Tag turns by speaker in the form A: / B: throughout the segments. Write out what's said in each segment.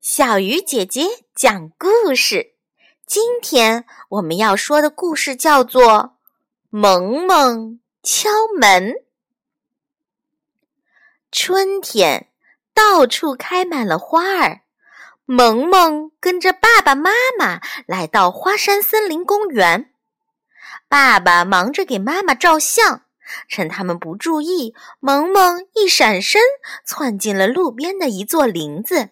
A: 小鱼姐姐讲故事。今天我们要说的故事叫做《萌萌敲门》。春天到处开满了花儿，萌萌跟着爸爸妈妈来到花山森林公园。爸爸忙着给妈妈照相，趁他们不注意，萌萌一闪身窜进了路边的一座林子。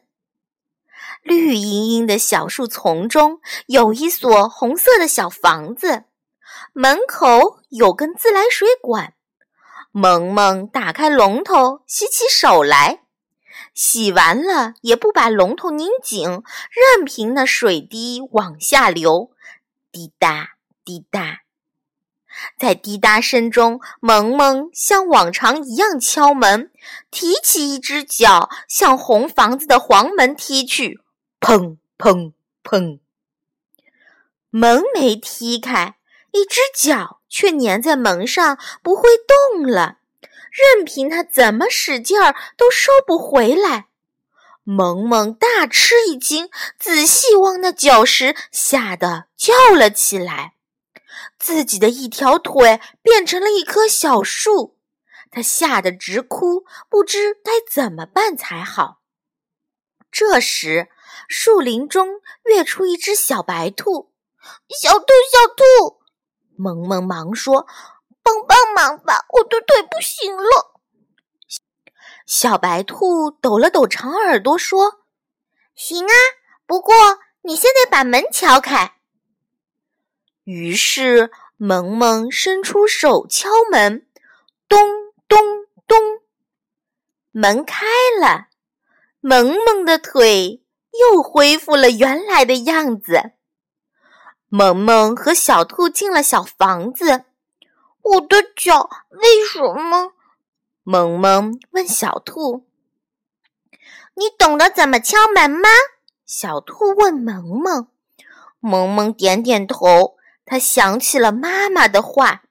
A: 绿茵茵的小树丛中有一所红色的小房子，门口有根自来水管。萌萌打开龙头，洗起手来，洗完了也不把龙头拧紧，任凭那水滴往下流，滴答滴答。在滴答声中，萌萌像往常一样敲门，提起一只脚向红房子的黄门踢去。砰砰砰！门没踢开，一只脚却粘在门上，不会动了。任凭他怎么使劲儿，都收不回来。萌萌大吃一惊，仔细望那脚时，吓得叫了起来。自己的一条腿变成了一棵小树，他吓得直哭，不知该怎么办才好。这时，树林中跃出一只小白兔，
B: 小兔，小兔，
A: 萌萌忙说：“
B: 帮帮忙吧，我的腿不行了。”
A: 小白兔抖了抖长耳朵说：“
B: 行啊，不过你先得把门敲开。”
A: 于是，萌萌伸出手敲门，咚咚咚，门开了。萌萌的腿又恢复了原来的样子。萌萌和小兔进了小房子。
B: 我的脚为什么？
A: 萌萌问小兔。
B: 你懂得怎么敲门吗？
A: 小兔问萌萌。萌萌点点头。他想起了妈妈的话：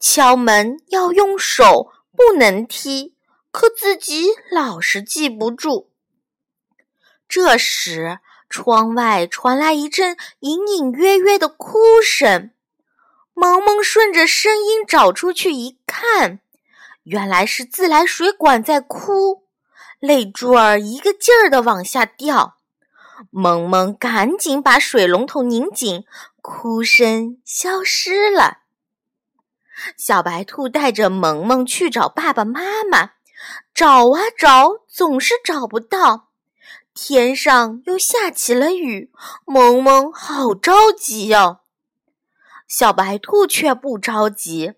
A: 敲门要用手，不能踢。可自己老是记不住。这时，窗外传来一阵隐隐约约的哭声。萌萌顺着声音找出去一看，原来是自来水管在哭，泪珠儿一个劲儿的往下掉。萌萌赶紧把水龙头拧紧，哭声消失了。小白兔带着萌萌去找爸爸妈妈，找啊找，总是找不到。天上又下起了雨，萌萌好着急哟。小白兔却不着急，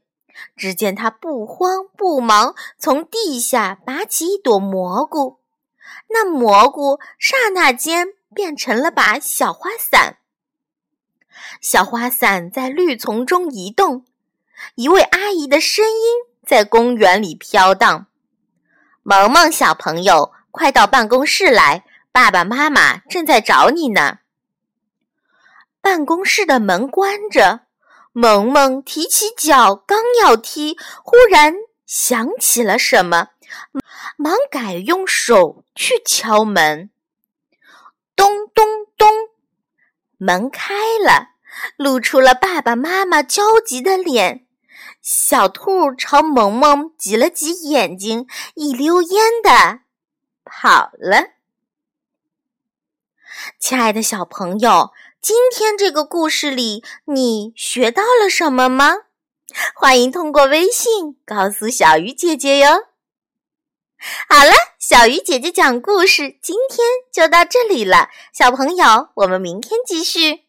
A: 只见它不慌不忙，从地下拔起一朵蘑菇，那蘑菇刹那间变成了把小花伞。小花伞在绿丛中移动，一位阿姨的声音在公园里飘荡：“萌萌小朋友，快到办公室来。”爸爸妈妈正在找你呢。办公室的门关着，萌萌提起脚刚要踢，忽然想起了什么，忙改用手去敲门。咚咚咚，门开了，露出了爸爸妈妈焦急的脸。小兔朝萌萌挤了挤眼睛，一溜烟的跑了。亲爱的小朋友，今天这个故事里，你学到了什么吗？欢迎通过微信告诉小鱼姐姐哟。好了，小鱼姐姐讲故事，今天就到这里了。小朋友，我们明天继续。